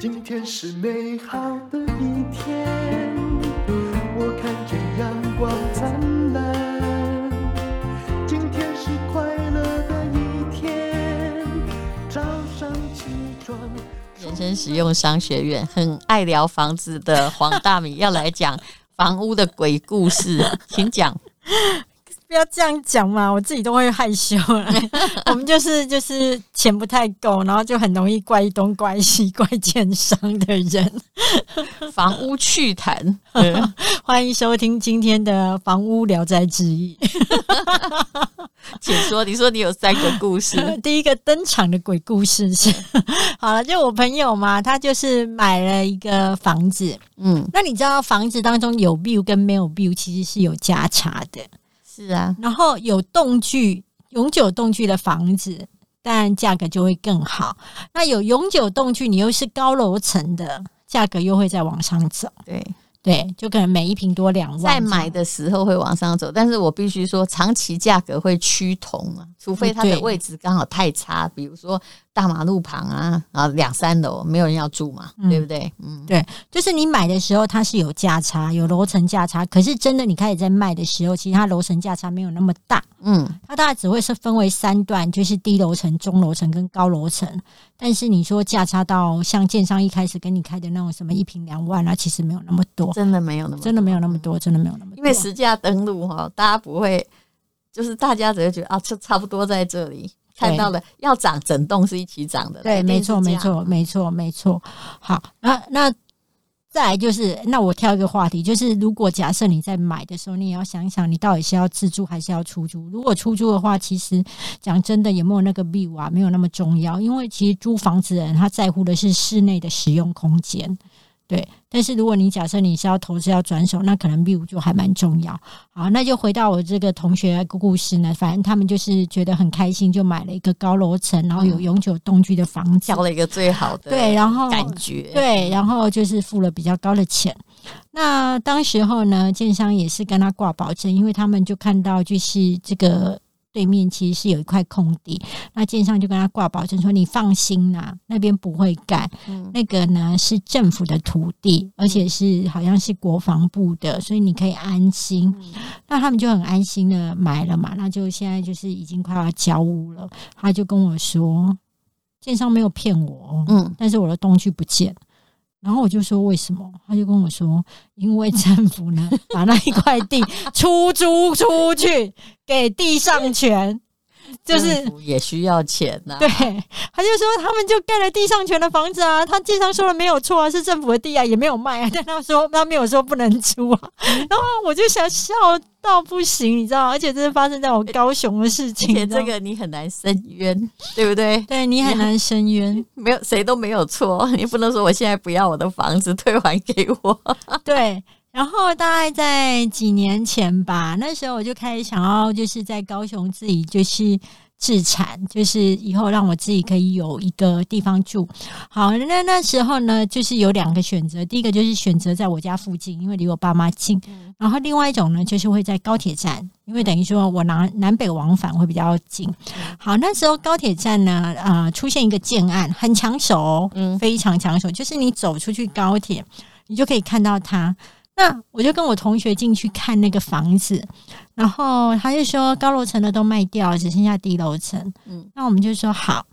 今天是美好的一天，我看见阳光灿烂。今天是快乐的一天，早上起床。人生实用商学院很爱聊房子的黄大米要来讲房屋的鬼故事，请讲。不要这样讲嘛，我自己都会害羞了。我们就是就是钱不太够，然后就很容易怪东怪西怪奸商的人。房屋趣谈，欢迎收听今天的房屋聊斋志异。请说，你说你有三个故事。第一个登场的鬼故事是，好了，就我朋友嘛，他就是买了一个房子，嗯，那你知道房子当中有 view 跟没有 view 其实是有价差的。是啊，然后有动距、永久动距的房子，但价格就会更好。那有永久动距，你又是高楼层的，价格又会再往上走。对对，就可能每一平多两万。在买的时候会往上走，但是我必须说，长期价格会趋同啊，除非它的位置刚好太差，比如说。大马路旁啊，然后两三楼没有人要住嘛，嗯、对不对？嗯，对，就是你买的时候它是有价差，有楼层价差，可是真的你开始在卖的时候，其实它楼层价差没有那么大，嗯，它大概只会是分为三段，就是低楼层、中楼层跟高楼层。但是你说价差到像建商一开始跟你开的那种什么一平两万啊，其实没有那么多，真的没有那么，真的没有那么多，真的没有那么多，因为实价登录哈，大家不会，就是大家只会觉得啊，就差不多在这里。看到了，要涨整栋是一起涨的。对，没错，没错，没错，没错。好，那那再来就是，那我挑一个话题，就是如果假设你在买的时候，你也要想一想，你到底是要自住还是要出租？如果出租的话，其实讲真的，有没有那个 view 啊，没有那么重要，因为其实租房子的人他在乎的是室内的使用空间。对，但是如果你假设你是要投资要转手，那可能 view 就还蛮重要。好，那就回到我这个同学的故事呢，反正他们就是觉得很开心，就买了一个高楼层，然后有永久动居的房子，挑了一个最好的对，然后感觉对，然后就是付了比较高的钱。那当时候呢，建商也是跟他挂保证，因为他们就看到就是这个。对面其实是有一块空地，那建商就跟他挂保证说：“你放心啦，那边不会盖。嗯、那个呢是政府的土地，而且是好像是国防部的，所以你可以安心。嗯”那他们就很安心的买了嘛，那就现在就是已经快要交屋了。他就跟我说：“建商没有骗我，嗯，但是我的东西不见。”然后我就说为什么？他就跟我说，因为政府呢把那一块地 出租出去给地上权。就是也需要钱呐、啊，对，他就说他们就盖了地上权的房子啊，他经常说的没有错啊，是政府的地啊，也没有卖啊，但他说他没有说不能租啊，然后我就想笑到不行，你知道，而且这是发生在我高雄的事情，而且这个你很难申冤，对不对？对，你很难申冤，没有谁都没有错，你不能说我现在不要我的房子退还给我，对。然后大概在几年前吧，那时候我就开始想要，就是在高雄自己就是自产，就是以后让我自己可以有一个地方住。好，那那时候呢，就是有两个选择，第一个就是选择在我家附近，因为离我爸妈近。然后另外一种呢，就是会在高铁站，因为等于说我南南北往返会比较近。好，那时候高铁站呢，啊、呃，出现一个建案，很抢手，嗯，非常抢手，就是你走出去高铁，你就可以看到它。那我就跟我同学进去看那个房子，然后他就说高楼层的都卖掉，只剩下低楼层。嗯，那我们就说好，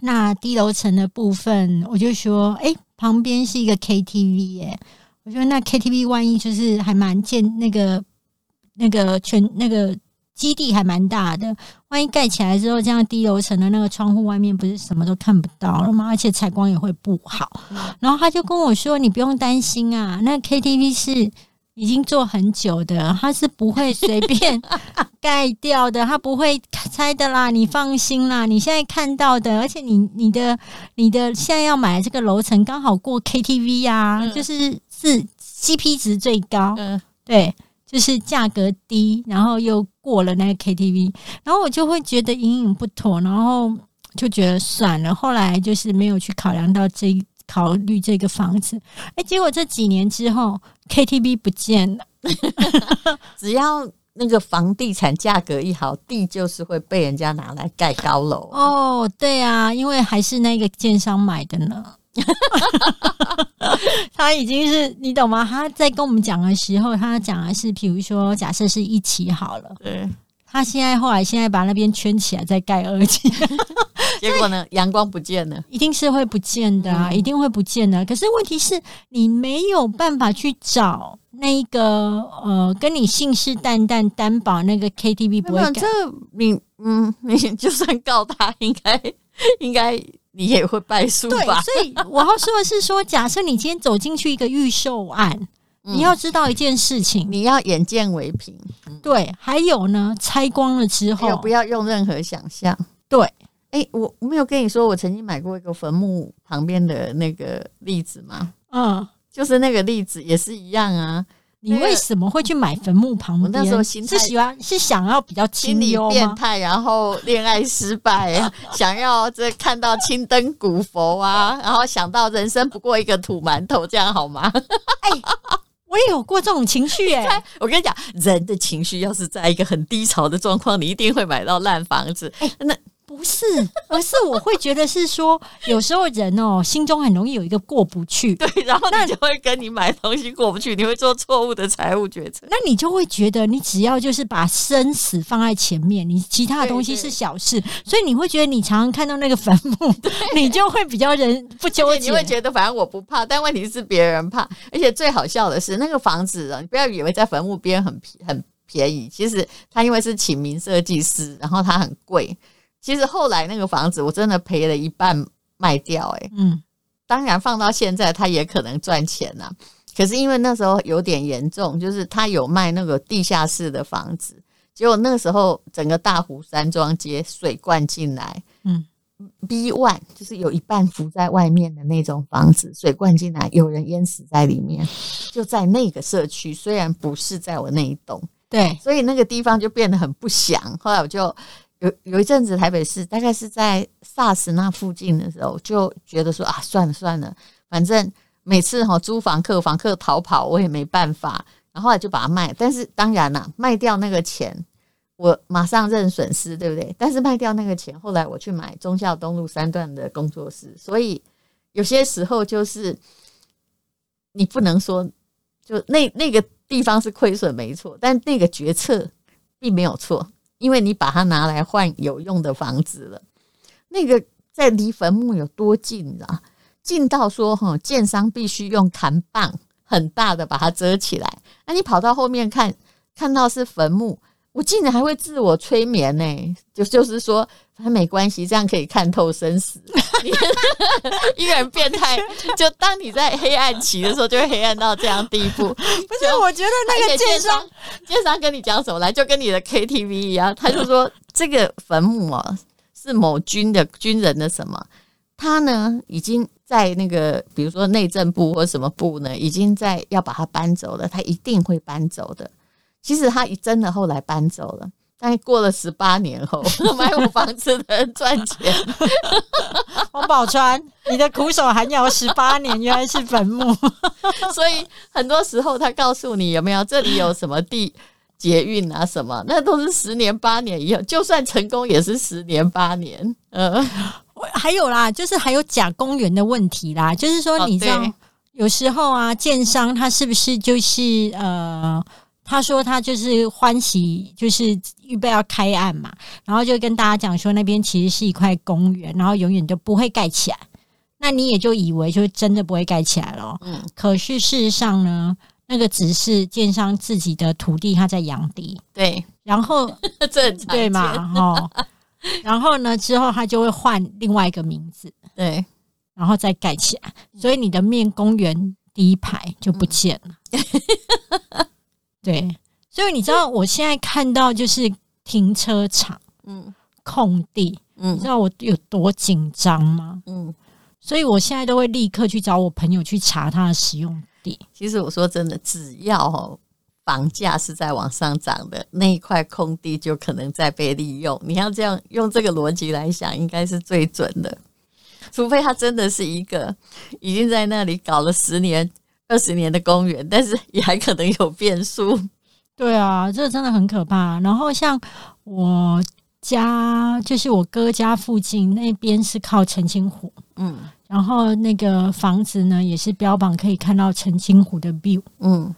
那低楼层的部分，我就说，哎、欸，旁边是一个 KTV 耶，我觉得那 KTV 万一就是还蛮建那个那个全那个。基地还蛮大的，万一盖起来之后，这样低楼层的那个窗户外面不是什么都看不到了吗？而且采光也会不好。然后他就跟我说：“你不用担心啊，那 KTV 是已经做很久的，他是不会随便 盖掉的，他不会拆的啦，你放心啦。你现在看到的，而且你你的你的现在要买的这个楼层刚好过 KTV 啊，就是是 CP 值最高，嗯，对。”就是价格低，然后又过了那个 KTV，然后我就会觉得隐隐不妥，然后就觉得算了。后来就是没有去考量到这考虑这个房子，哎，结果这几年之后 KTV 不见了。只要那个房地产价格一好，地就是会被人家拿来盖高楼。哦，对啊，因为还是那个建商买的呢。他已经是你懂吗？他在跟我们讲的时候，他讲的是，比如说，假设是一期好了，对。他现在后来现在把那边圈起来，再盖二期，结果呢，阳光不见了，一定是会不见的啊，嗯、一定会不见的。可是问题是你没有办法去找那个呃，跟你信誓旦旦担保那个 KTV 不会改。这你嗯，你就算告他，应该应该你也会败诉吧？对，所以我要说的是说，假设你今天走进去一个预售案。你要知道一件事情，你要眼见为凭。对，还有呢，拆光了之后，不要用任何想象。对，哎、欸，我没有跟你说，我曾经买过一个坟墓旁边的那个例子吗？嗯，就是那个例子也是一样啊。你为什么会去买坟墓旁边？我那时候心是喜欢，是想要比较心理变态，然后恋爱失败，想要这看到青灯古佛啊，然后想到人生不过一个土馒头，这样好吗？哎。我也有过这种情绪哎、欸！我跟你讲，人的情绪要是在一个很低潮的状况，你一定会买到烂房子。那。不是，而是我会觉得是说，有时候人哦，心中很容易有一个过不去，对，然后那就会跟你买东西过不去，你会做错误的财务决策。那你就会觉得，你只要就是把生死放在前面，你其他的东西是小事，所以你会觉得你常常看到那个坟墓，你就会比较人不纠结，你会觉得反正我不怕，但问题是别人怕。而且最好笑的是，那个房子啊，你不要以为在坟墓边很很便宜，其实它因为是请名设计师，然后它很贵。其实后来那个房子我真的赔了一半卖掉，欸，哎，嗯，当然放到现在它也可能赚钱呐。可是因为那时候有点严重，就是他有卖那个地下室的房子，结果那个时候整个大湖山庄街水灌进来，嗯，B one 就是有一半浮在外面的那种房子，水灌进来，有人淹死在里面，就在那个社区，虽然不是在我那一栋，对，所以那个地方就变得很不祥。后来我就。有有一阵子，台北市大概是在 SARS 那附近的时候，就觉得说啊，算了算了，反正每次哈租房客房客逃跑，我也没办法，然后后来就把它卖。但是当然啦，卖掉那个钱，我马上认损失，对不对？但是卖掉那个钱，后来我去买忠孝东路三段的工作室，所以有些时候就是你不能说，就那那个地方是亏损没错，但那个决策并没有错。因为你把它拿来换有用的房子了，那个在离坟墓有多近啊？近到说哈，建商必须用砍棒很大的把它遮起来。那你跑到后面看，看到是坟墓，我竟然还会自我催眠呢、欸，就就是说。反正没关系，这样可以看透生死。一个人变态，就当你在黑暗期的时候，就会黑暗到这样地步。不是，我觉得那个奸商，奸商跟你讲什么来，就跟你的 KTV 一样，他就说这个坟墓哦，是某军的军人的什么，他呢已经在那个，比如说内政部或什么部呢，已经在要把它搬走了，他一定会搬走的。其实他真的后来搬走了。但过了十八年后，买我房子的人赚钱。王宝钏，你的苦守寒窑十八年，原来是坟墓。所以很多时候，他告诉你有没有这里有什么地捷运啊什么，那都是十年八年以后，就算成功也是十年八年。嗯，还有啦，就是还有假公园的问题啦，就是说你知道，有时候啊，建商他是不是就是呃？他说他就是欢喜，就是预备要开案嘛，然后就跟大家讲说那边其实是一块公园，然后永远都不会盖起来。那你也就以为就真的不会盖起来了。嗯，可是事实上呢，那个只是建商自己的土地，他在养地。对，然后 这对嘛？哈，然后呢之后他就会换另外一个名字，对，然后再盖起来，所以你的面公园第一排就不见了。嗯对，所以你知道我现在看到就是停车场，嗯，空地，嗯，你知道我有多紧张吗？嗯，所以我现在都会立刻去找我朋友去查他的使用地。其实我说真的，只要房价是在往上涨的，那一块空地就可能在被利用。你要这样用这个逻辑来想，应该是最准的。除非他真的是一个已经在那里搞了十年。二十年的公园，但是 也还可能有变数。对啊，这真的很可怕。然后像我家，就是我哥家附近那边是靠澄清湖，嗯，然后那个房子呢，也是标榜可以看到澄清湖的 view，嗯，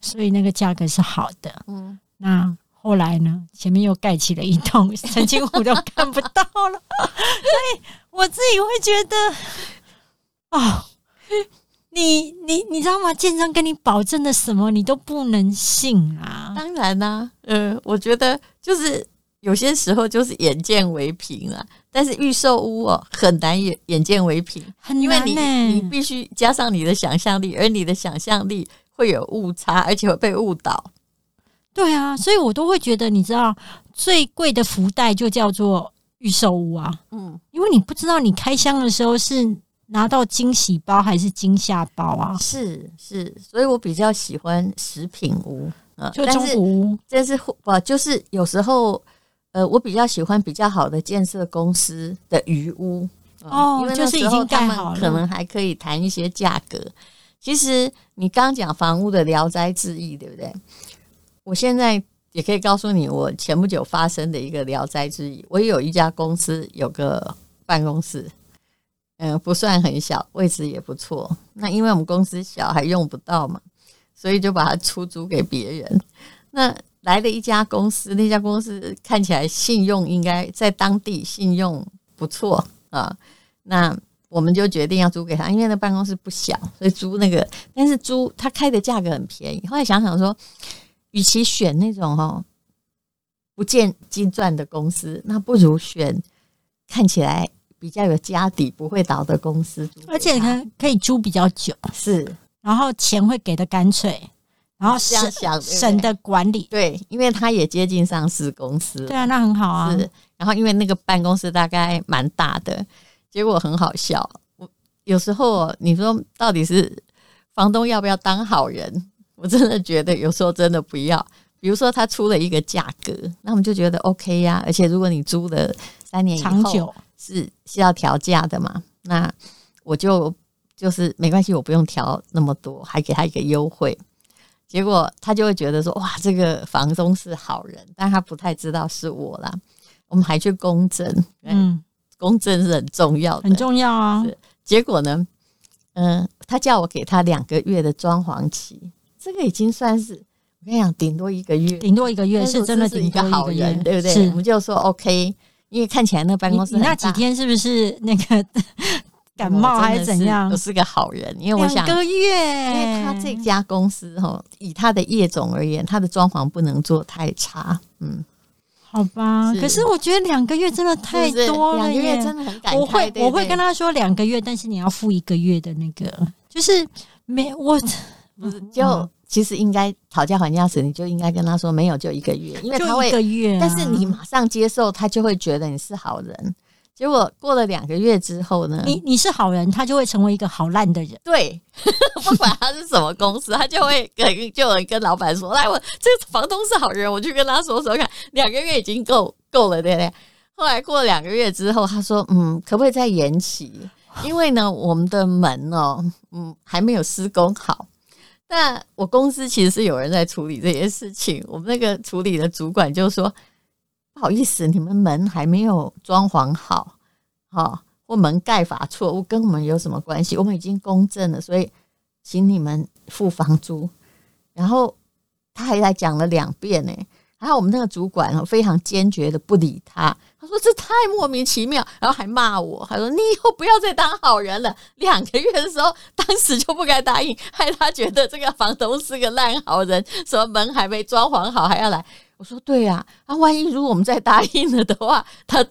所以那个价格是好的。嗯，那后来呢，前面又盖起了一栋，澄清湖都看不到了，所以我自己会觉得，哦，你你你知道吗？建商跟你保证的什么，你都不能信啊！当然啦、呃，我觉得就是。有些时候就是眼见为凭啊，但是预售屋哦很难眼眼见为凭，很难，因为你你必须加上你的想象力，而你的想象力会有误差，而且会被误导。对啊，所以我都会觉得，你知道最贵的福袋就叫做预售屋啊，嗯，因为你不知道你开箱的时候是拿到惊喜包还是惊吓包啊，是是，所以我比较喜欢食品屋呃，就中古屋，但是不就是有时候。呃，我比较喜欢比较好的建设公司的鱼屋哦，因为就是已经盖好了，可能还可以谈一些价格。其实你刚讲房屋的聊斋志异，对不对？我现在也可以告诉你，我前不久发生的一个聊斋志异。我也有一家公司有个办公室，嗯、不算很小，位置也不错。那因为我们公司小，还用不到嘛，所以就把它出租给别人。那来了一家公司，那家公司看起来信用应该在当地信用不错啊。那我们就决定要租给他，因为那办公室不小，所以租那个。但是租他开的价格很便宜。后来想想说，与其选那种哈不见金钻的公司，那不如选看起来比较有家底、不会倒的公司。而且可可以租比较久，是，然后钱会给的干脆。然后省省的管理，对，因为他也接近上市公司，对啊，那很好啊。是，然后因为那个办公室大概蛮大的，结果很好笑。我有时候你说到底是房东要不要当好人？我真的觉得有时候真的不要。比如说他出了一个价格，那我们就觉得 OK 呀。而且如果你租了三年以后长久是需要调价的嘛，那我就就是没关系，我不用调那么多，还给他一个优惠。结果他就会觉得说：“哇，这个房东是好人，但他不太知道是我啦。”我们还去公证，嗯，公证是很重要的，很重要啊。结果呢，嗯、呃，他叫我给他两个月的装潢期，这个已经算是我跟你讲，顶多一个月，顶多一个月是真的是一个好人，对不对？我们就说 OK，因为看起来那办公室那几天是不是那个？感冒还是怎样？我是个好人，因为我想两个月，因为他这家公司哈，以他的业种而言，他的装潢不能做太差。嗯，好吧。是可是我觉得两个月真的太多了耶，两个月真的很感慨。我会我会跟他说两个月，但是你要付一个月的那个，就是没我不是就其实应该讨价还价时，你就应该跟他说没有，就一个月，因为他会一个月、啊，但是你马上接受，他就会觉得你是好人。结果过了两个月之后呢，你你是好人，他就会成为一个好烂的人。对，不管他是什么公司，他就会跟就有人跟老板说：“来，我这个房东是好人，我去跟他说说看。”两个月已经够够了，对不对？后来过了两个月之后，他说：“嗯，可不可以再延期？因为呢，我们的门哦，嗯，还没有施工好。那我公司其实是有人在处理这些事情，我们那个处理的主管就说。”不好意思，你们门还没有装潢好，哈，或门盖法错误，跟我们有什么关系？我们已经公证了，所以请你们付房租。然后他还来讲了两遍呢，然后我们那个主管非常坚决的不理他，他说这太莫名其妙，然后还骂我，他说你以后不要再当好人了。两个月的时候，当时就不该答应，害他觉得这个房东是个烂好人，什么门还没装潢好还要来。我说对呀，啊，万一如果我们再答应了的话，他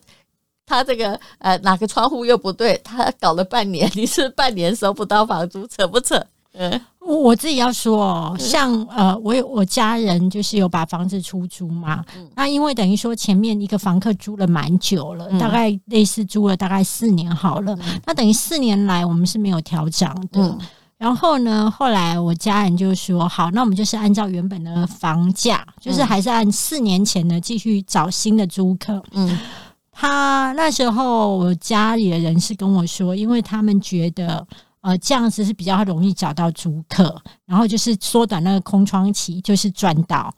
他这个呃哪个窗户又不对，他搞了半年，你是半年收不到房租，扯不扯？嗯，我自己要说哦，像呃，我有我家人就是有把房子出租嘛，嗯，那因为等于说前面一个房客租了蛮久了，嗯，大概类似租了大概四年好了，嗯，那等于四年来我们是没有调涨的。嗯。然后呢，后来我家人就说：“好，那我们就是按照原本的房价，就是还是按四年前的继续找新的租客。”嗯，他那时候我家里的人是跟我说，因为他们觉得呃这样子是比较容易找到租客，然后就是缩短那个空窗期，就是赚到。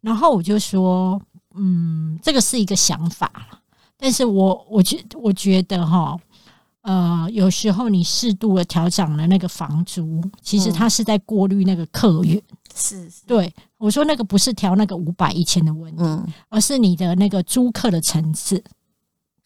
然后我就说：“嗯，这个是一个想法，但是我我觉我觉得哈。”呃，有时候你适度的调整了那个房租，其实它是在过滤那个客源。是，是，对，我说那个不是调那个五百一千的问题，嗯，而是你的那个租客的层次。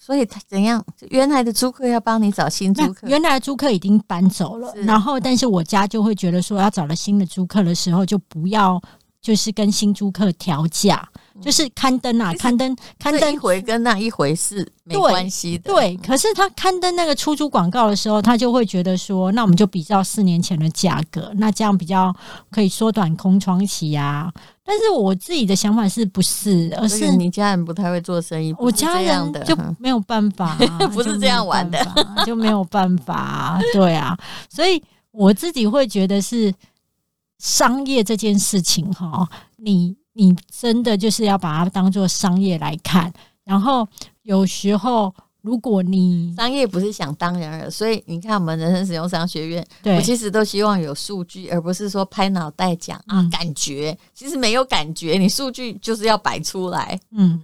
所以他怎样？原来的租客要帮你找新租客，原来的租客已经搬走了，然后但是我家就会觉得说，要找了新的租客的时候，就不要就是跟新租客调价，就是刊登啊，刊登刊登一回跟那一回是没关系的，对。可是他刊登那个出租广告的时候，他就会觉得说，那我们就比较四年前的价格，那这样比较可以缩短空窗期啊。但是我自己的想法是不是？而是你家人不太会做生意，我家人就 没有办法，不是这样玩的，就没有办法。对啊，所以我自己会觉得是商业这件事情哈，你你真的就是要把它当做商业来看，然后有时候。如果你商业不是想当然了，所以你看我们人生使用商学院，我其实都希望有数据，而不是说拍脑袋讲啊、嗯、感觉。其实没有感觉，你数据就是要摆出来。嗯，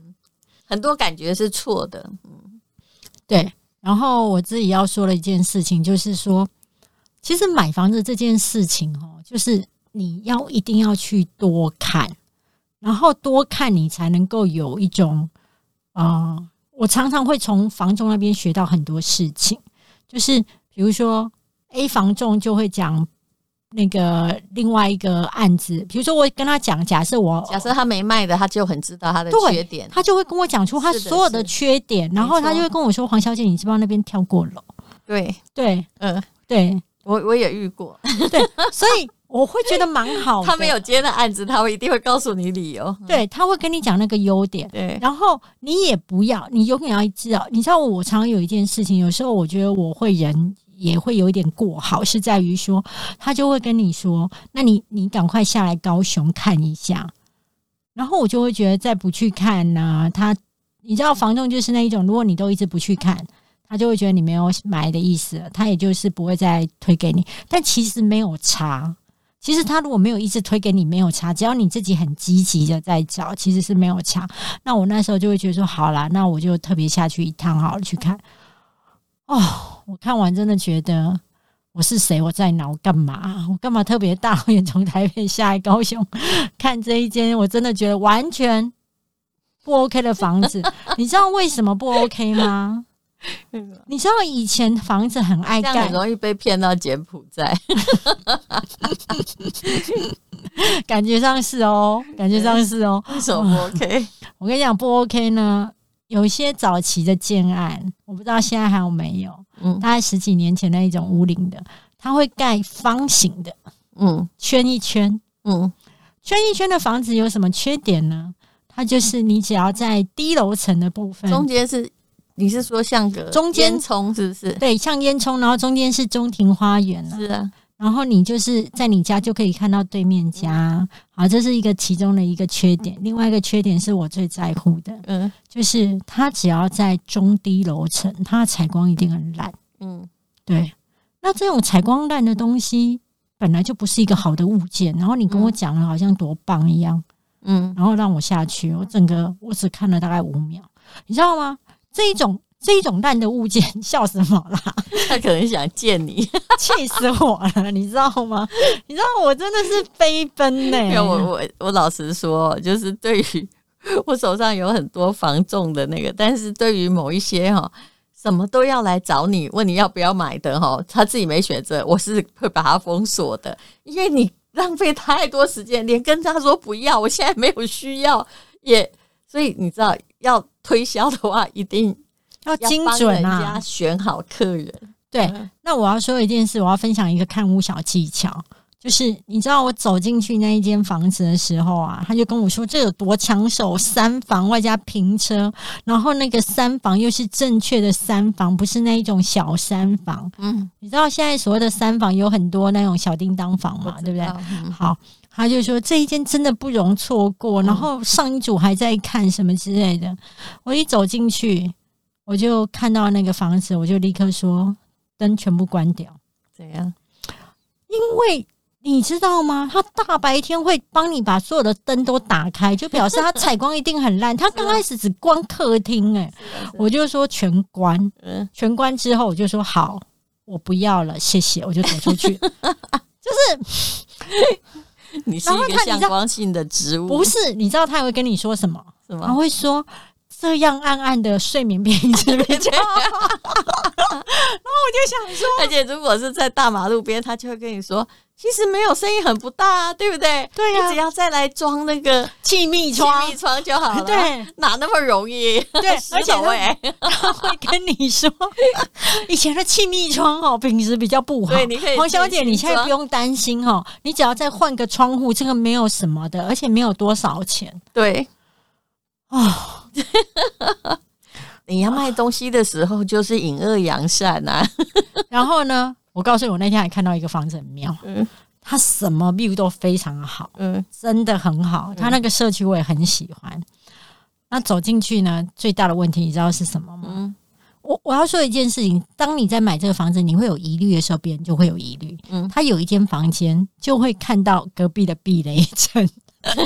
很多感觉是错的。嗯，对。然后我自己要说的一件事情，就是说，其实买房子这件事情哦，就是你要一定要去多看，然后多看你才能够有一种啊。呃我常常会从房仲那边学到很多事情，就是比如说 A 房仲就会讲那个另外一个案子，比如说我跟他讲，假设我假设他没卖的，他就很知道他的缺点，他就会跟我讲出他所有的缺点，然后他就会跟我说：“黄小姐，你知不知道那边跳过楼？”对。对，嗯，对。我我也遇过，对，所以。我会觉得蛮好的。他没有接的案子，他会一定会告诉你理由。对，他会跟你讲那个优点。对，然后你也不要，你永远要知道。你知道，我常常有一件事情，有时候我觉得我会人也会有一点过好，是在于说，他就会跟你说：“那你你赶快下来高雄看一下。”然后我就会觉得再不去看呢、啊，他你知道，房仲就是那一种，如果你都一直不去看，他就会觉得你没有买的意思了，他也就是不会再推给你。但其实没有差。其实他如果没有一直推给你，没有差。只要你自己很积极的在找，其实是没有差。那我那时候就会觉得说，好啦，那我就特别下去一趟，好了去看。哦，我看完真的觉得我是谁？我在哪？我干嘛？我干嘛特别大老远从台北下来高雄 看这一间？我真的觉得完全不 OK 的房子。你知道为什么不 OK 吗？你知道以前房子很爱盖，很容易被骗到柬埔寨，感觉上是哦，感觉上是哦。为什么不 OK？我跟你讲不 OK 呢？有一些早期的建案，我不知道现在还有没有。嗯，大概十几年前那一种屋龄的，它会盖方形的，嗯，圈一圈，嗯，圈一圈的房子有什么缺点呢？它就是你只要在低楼层的部分，中间是。你是说像个中间冲是不是？对，像烟囱，然后中间是中庭花园。是啊，然后你就是在你家就可以看到对面家。好，这是一个其中的一个缺点。另外一个缺点是我最在乎的，嗯，就是它只要在中低楼层，它采光一定很烂。嗯，对。那这种采光烂的东西本来就不是一个好的物件。然后你跟我讲了，好像多棒一样。嗯，然后让我下去，我整个我只看了大概五秒，你知道吗？这一种这一种烂的物件，笑什么啦？他可能想见你，气死我了，你知道吗？你知道我真的是飞奔呢、欸。我我我老实说，就是对于我手上有很多防重的那个，但是对于某一些哈，什么都要来找你问你要不要买的哈，他自己没选择，我是会把它封锁的，因为你浪费太多时间，连跟他说不要，我现在没有需要，也所以你知道。要推销的话，一定 要精准啊！选好客人。对，那我要说一件事，我要分享一个看屋小技巧，就是你知道我走进去那一间房子的时候啊，他就跟我说这有多抢手，三房外加平车，然后那个三房又是正确的三房，不是那一种小三房。嗯，你知道现在所谓的三房有很多那种小叮当房嘛，对不对？嗯、好。他就说这一间真的不容错过，然后上一组还在看什么之类的。我一走进去，我就看到那个房子，我就立刻说灯全部关掉。怎样？因为你知道吗？他大白天会帮你把所有的灯都打开，就表示他采光一定很烂。他刚开始只关客厅，哎，我就说全关，嗯，全关之后我就说好，我不要了，谢谢，我就走出去。就是 你是一个向光性的植物，不是？你知道他还会跟你说什么？什么？他会说。这样暗暗的睡眠品质比较好，然后我就想说，而且如果是在大马路边，他就会跟你说，其实没有声音很不大啊，对不对？对呀、啊，你只要再来装那个气密窗，气密窗就好了。对，哪那么容易？对，而且他会 跟你说，以前的气密窗哦，品质比较不好。对，你可以，黄小姐，你现在不用担心哦，你只要再换个窗户，这个没有什么的，而且没有多少钱。对，哦。你要卖东西的时候，就是引恶扬善呐。然后呢，我告诉你，我那天还看到一个房子很妙，嗯，它什么 view 都非常好，嗯，真的很好。它那个社区我也很喜欢。那走进去呢，最大的问题你知道是什么吗？嗯，我我要说一件事情，当你在买这个房子，你会有疑虑的时候，别人就会有疑虑。嗯，他有一间房间就会看到隔壁的避雷针。就 是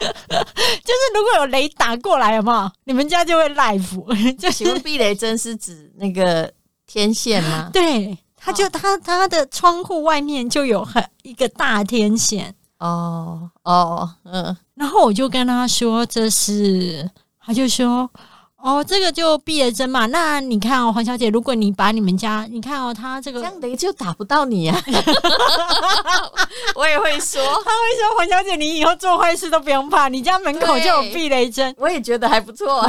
就是，如果有雷打过来，好不好？你们家就会 live。就请问避雷针是指那个天线吗？对，他就他他的窗户外面就有很一个大天线。哦哦，嗯。然后我就跟他说这是，他就说。哦，这个就避雷针嘛。那你看哦，黄小姐，如果你把你们家，你看哦，他这个这样雷就打不到你啊。我也会说，他会说黄小姐，你以后做坏事都不用怕，你家门口就有避雷针。我也觉得还不错。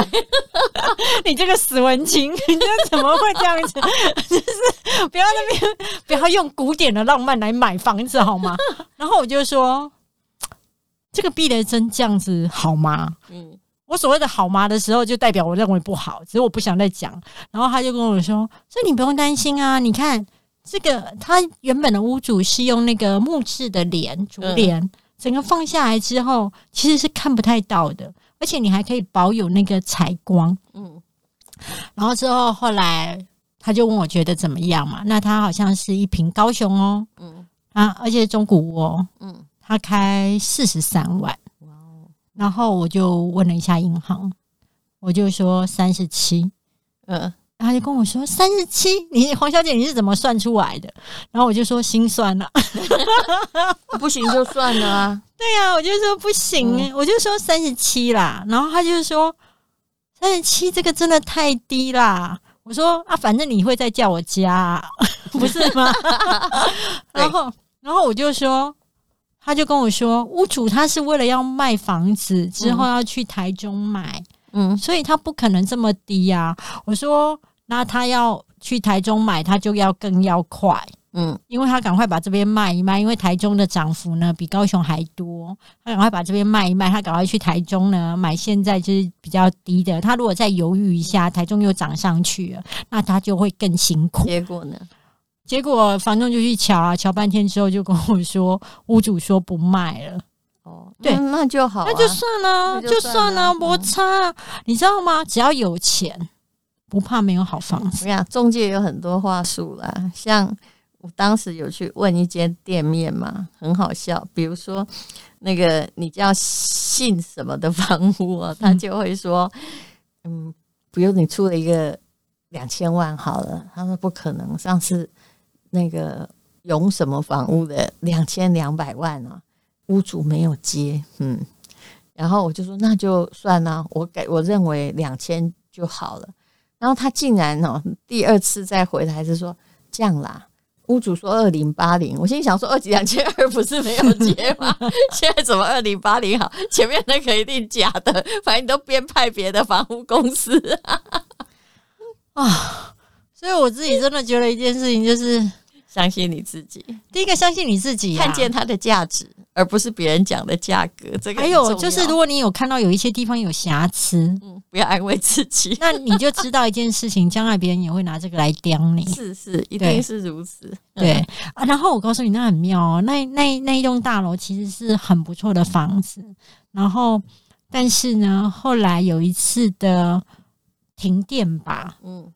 你这个死文青，你这怎么会这样子？就是不要那边不要用古典的浪漫来买房子好吗？然后我就说，这个避雷针这样子好吗？嗯。我所谓的好吗的时候，就代表我认为不好，只是我不想再讲。然后他就跟我说：“所以你不用担心啊，你看这个，他原本的屋主是用那个木质的帘竹帘，整个放下来之后，其实是看不太到的，而且你还可以保有那个采光。”嗯。然后之后后来他就问我觉得怎么样嘛？那他好像是一瓶高雄哦，嗯啊，而且中古屋哦，嗯，他开四十三万。然后我就问了一下银行，我就说三十七，嗯，他就跟我说三十七，你黄小姐你是怎么算出来的？然后我就说心算了，不行就算了啊。对呀、啊，我就说不行，嗯、我就说三十七啦。然后他就说三十七这个真的太低啦。我说啊，反正你会再叫我加、啊，不是吗？然后然后我就说。他就跟我说，屋主他是为了要卖房子，之后要去台中买，嗯，所以他不可能这么低呀、啊。我说，那他要去台中买，他就要更要快，嗯，因为他赶快把这边卖一卖，因为台中的涨幅呢比高雄还多，他赶快把这边卖一卖，他赶快去台中呢买现在就是比较低的。他如果再犹豫一下，台中又涨上去了，那他就会更辛苦。结果呢？结果房东就去瞧啊，瞧半天之后就跟我说，屋主说不卖了。哦，对，那就好，那就算了，就算了，摩擦。你知道吗？只要有钱，不怕没有好房子。你看，中介有很多话术啦。像我当时有去问一间店面嘛，很好笑。比如说，那个你叫姓什么的房屋啊，他就会说，嗯，不用你出了一个两千万好了。他说不可能，上次。那个永什么房屋的两千两百万啊，屋主没有接，嗯，然后我就说那就算了，我给我认为两千就好了。然后他竟然哦，第二次再回来是说这样啦，屋主说二零八零，我心里想说二几两千二不是没有接吗？现在怎么二零八零好？前面那个一定假的，反正你都编派别的房屋公司啊。所以我自己真的觉得一件事情就是。相信你自己，第一个相信你自己，看见它的价值，而不是别人讲的价格。这个还有就是，如果你有看到有一些地方有瑕疵，嗯，不要安慰自己，那你就知道一件事情，将来别人也会拿这个来刁你。是是，一定是如此。对啊，然后我告诉你，那很妙哦，那那那一栋大楼其实是很不错的房子，然后但是呢，后来有一次的停电吧，嗯。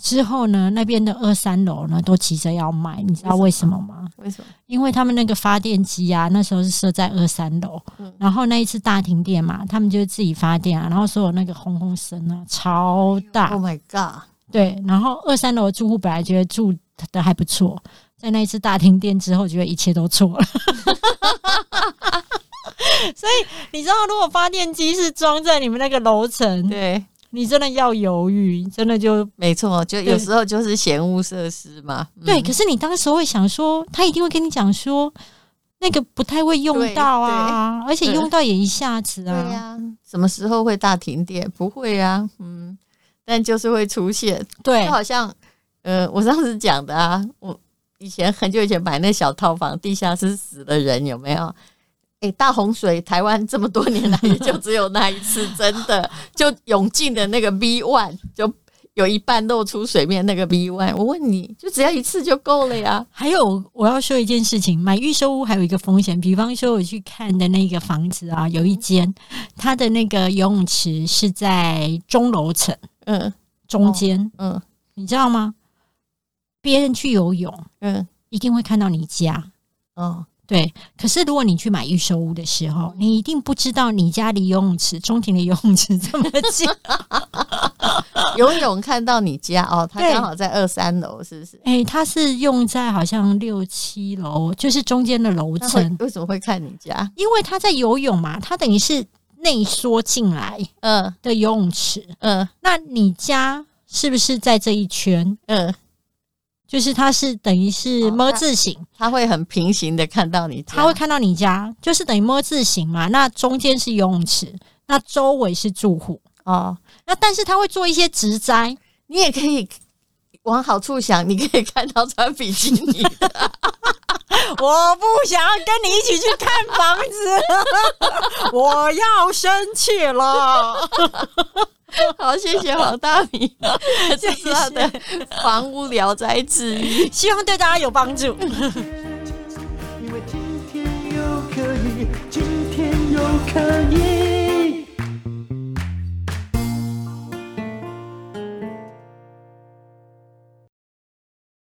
之后呢，那边的二三楼呢都急着要卖，你知道为什么吗？为什么？因为他们那个发电机啊，那时候是设在二三楼，嗯、然后那一次大停电嘛，他们就自己发电啊，然后所有那个轰轰声啊超大，Oh my god！对，然后二三楼的住户本来觉得住的还不错，在那一次大停电之后，觉得一切都错了。所以你知道，如果发电机是装在你们那个楼层，对。你真的要犹豫，真的就没错，就有时候就是嫌物设施嘛。对，可是你当时会想说，他一定会跟你讲说，那个不太会用到啊，而且用到也一下子啊。对呀，什么时候会大停电？不会啊，嗯，但就是会出现。对，就好像呃，我上次讲的啊，我以前很久以前买那小套房，地下室死的人有没有？哎、欸，大洪水，台湾这么多年来也就只有那一次，真的就涌进的那个 V one，就有一半露出水面那个 V one。我问你就只要一次就够了呀？还有我要说一件事情，买预售屋还有一个风险，比方说我去看的那个房子啊，有一间它的那个游泳池是在中楼层，嗯，中间，嗯，你知道吗？别人去游泳，嗯，一定会看到你家，哦。对，可是如果你去买预售屋的时候，你一定不知道你家离游泳池、中庭的游泳池这么近。游泳看到你家哦，它刚好在二三楼，是不是？哎，它是用在好像六七楼，就是中间的楼层。为什么会看你家？因为他在游泳嘛，他等于是内缩进来，嗯，的游泳池，嗯，那你家是不是在这一圈？嗯。就是它是等于是摸字形，它、哦、会很平行的看到你家，它会看到你家，就是等于摸字形嘛。那中间是游泳池，那周围是住户哦。那但是它会做一些植栽，你也可以往好处想，你可以看到穿比基尼的。我不想要跟你一起去看房子，我要生气了。好，谢谢黄大米，谢谢。他的房屋聊斋志。异，希望对大家有帮助。因为今天又可以，今天又